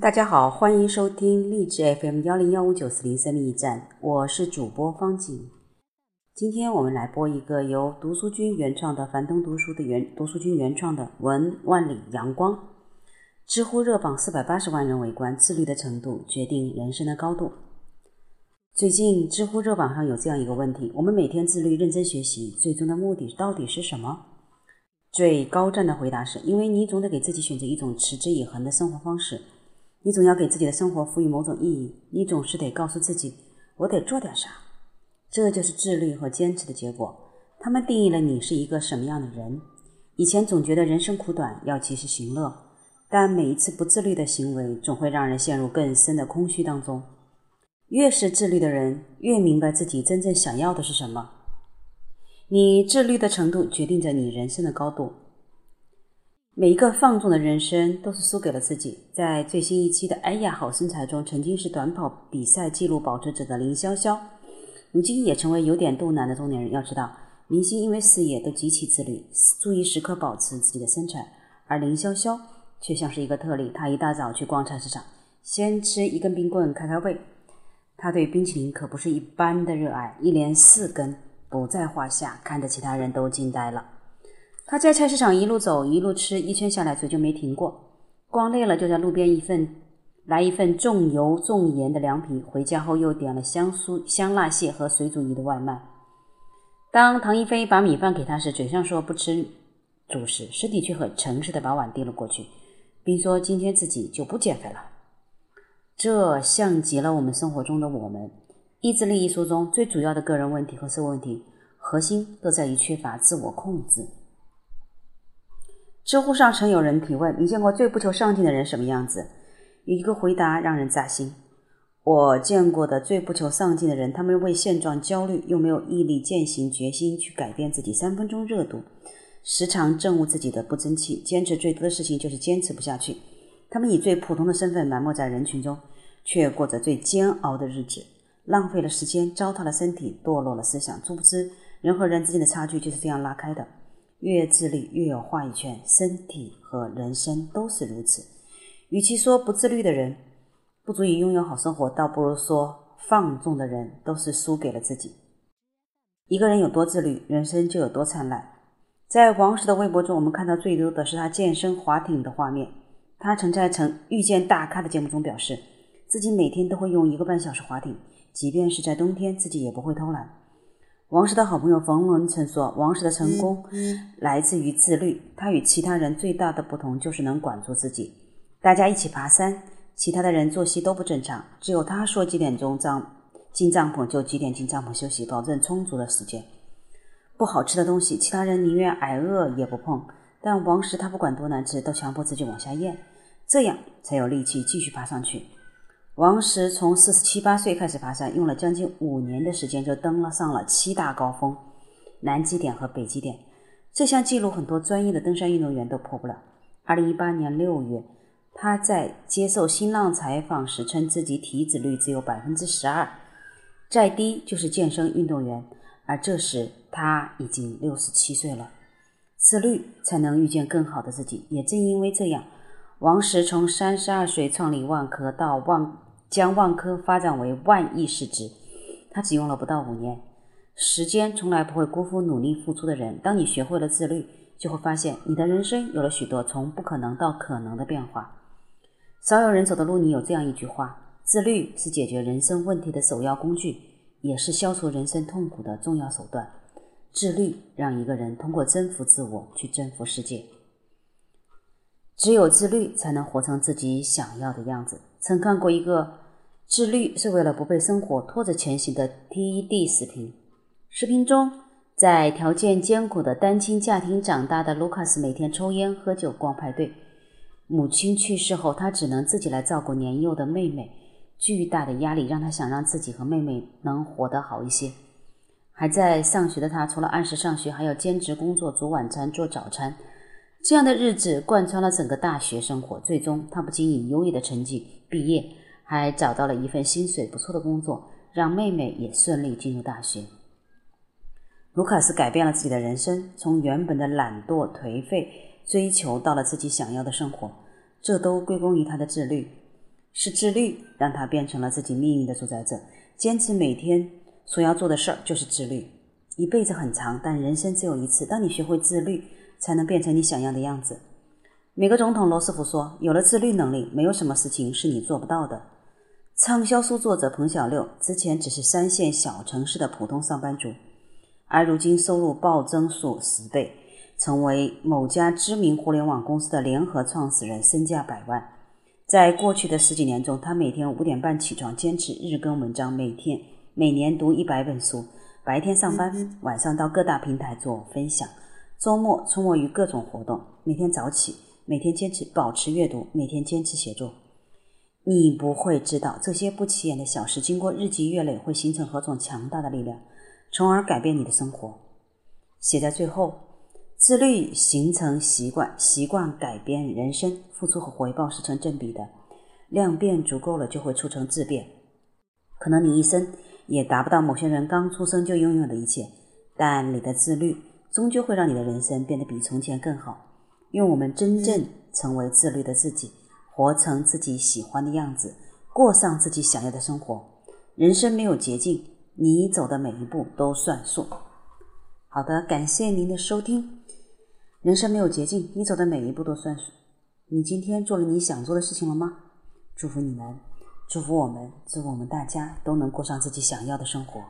大家好，欢迎收听励志 FM 幺零幺五九四零生命驿站，我是主播方景。今天我们来播一个由读书君原创的樊登读书的原读书君原创的文万里阳光。知乎热榜四百八十万人围观，自律的程度决定人生的高度。最近知乎热榜上有这样一个问题：我们每天自律、认真学习，最终的目的到底是什么？最高赞的回答是：因为你总得给自己选择一种持之以恒的生活方式。你总要给自己的生活赋予某种意义，你总是得告诉自己，我得做点啥。这就是自律和坚持的结果。他们定义了你是一个什么样的人。以前总觉得人生苦短，要及时行乐，但每一次不自律的行为，总会让人陷入更深的空虚当中。越是自律的人，越明白自己真正想要的是什么。你自律的程度，决定着你人生的高度。每一个放纵的人生都是输给了自己。在最新一期的《哎呀好身材》中，曾经是短跑比赛纪录保持者的林潇潇，如今也成为有点肚腩的中年人。要知道，明星因为事业都极其自律，注意时刻保持自己的身材，而林潇潇却像是一个特例。他一大早去逛菜市场，先吃一根冰棍开开胃。他对冰淇淋可不是一般的热爱，一连四根不在话下，看得其他人都惊呆了。他在菜市场一路走一路吃，一圈下来嘴就没停过。逛累了，就在路边一份来一份重油重盐的凉皮。回家后又点了香酥香辣蟹和水煮鱼的外卖。当唐一菲把米饭给他时，嘴上说不吃主食，身体却很诚实的把碗递了过去，并说今天自己就不减肥了。这像极了我们生活中的我们。《意志力》一书中最主要的个人问题和社会问题，核心都在于缺乏自我控制。知乎上曾有人提问：“你见过最不求上进的人什么样子？”有一个回答让人扎心：“我见过的最不求上进的人，他们为现状焦虑，又没有毅力、践行决心去改变自己。三分钟热度，时常憎恶自己的不争气，坚持最多的事情就是坚持不下去。他们以最普通的身份埋没在人群中，却过着最煎熬的日子，浪费了时间，糟蹋了身体，堕落了思想。殊不知，人和人之间的差距就是这样拉开的。”越自律越有话语权，身体和人生都是如此。与其说不自律的人不足以拥有好生活，倒不如说放纵的人都是输给了自己。一个人有多自律，人生就有多灿烂。在王石的微博中，我们看到最多的是他健身划艇的画面。他曾在《曾遇见大咖》的节目中表示，自己每天都会用一个半小时划艇，即便是在冬天，自己也不会偷懒。王石的好朋友冯仑曾说：“王石的成功来自于自律。他与其他人最大的不同就是能管住自己。大家一起爬山，其他的人作息都不正常，只有他说几点钟帐进帐篷就几点进帐篷休息，保证充足的时间。不好吃的东西，其他人宁愿挨饿也不碰，但王石他不管多难吃，都强迫自己往下咽，这样才有力气继续爬上去。”王石从四十七八岁开始爬山，用了将近五年的时间就登了上了七大高峰，南极点和北极点。这项记录很多专业的登山运动员都破不了。二零一八年六月，他在接受新浪采访时称自己体脂率只有百分之十二，再低就是健身运动员。而这时他已经六十七岁了。自律才能遇见更好的自己。也正因为这样，王石从三十二岁创立万科到万。将万科发展为万亿市值，他只用了不到五年。时间从来不会辜负努力付出的人。当你学会了自律，就会发现你的人生有了许多从不可能到可能的变化。少有人走的路，你有这样一句话：自律是解决人生问题的首要工具，也是消除人生痛苦的重要手段。自律让一个人通过征服自我去征服世界。只有自律，才能活成自己想要的样子。曾看过一个自律是为了不被生活拖着前行的 TED 视频。视频中，在条件艰苦的单亲家庭长大的卢卡斯每天抽烟、喝酒、逛派对。母亲去世后，他只能自己来照顾年幼的妹妹。巨大的压力让他想让自己和妹妹能活得好一些。还在上学的他，除了按时上学，还要兼职工作，煮晚餐、做早餐。这样的日子贯穿了整个大学生活。最终，他不仅以优异的成绩。毕业还找到了一份薪水不错的工作，让妹妹也顺利进入大学。卢卡斯改变了自己的人生，从原本的懒惰颓废追求到了自己想要的生活，这都归功于他的自律。是自律让他变成了自己命运的主宰者。坚持每天所要做的事儿就是自律。一辈子很长，但人生只有一次。当你学会自律，才能变成你想要的样子。美国总统罗斯福说：“有了自律能力，没有什么事情是你做不到的。”畅销书作者彭小六之前只是三线小城市的普通上班族，而如今收入暴增数十倍，成为某家知名互联网公司的联合创始人，身价百万。在过去的十几年中，他每天五点半起床，坚持日更文章，每天每年读一百本书，白天上班，晚上到各大平台做分享，周末出没于各种活动，每天早起，每天坚持保持阅读，每天坚持写作。你不会知道这些不起眼的小事，经过日积月累，会形成何种强大的力量，从而改变你的生活。写在最后，自律形成习惯，习惯改变人生，付出和回报是成正比的，量变足够了，就会促成质变。可能你一生也达不到某些人刚出生就拥有的一切，但你的自律终究会让你的人生变得比从前更好。愿我们真正成为自律的自己。活成自己喜欢的样子，过上自己想要的生活。人生没有捷径，你走的每一步都算数。好的，感谢您的收听。人生没有捷径，你走的每一步都算数。你今天做了你想做的事情了吗？祝福你们，祝福我们，祝福我们大家都能过上自己想要的生活。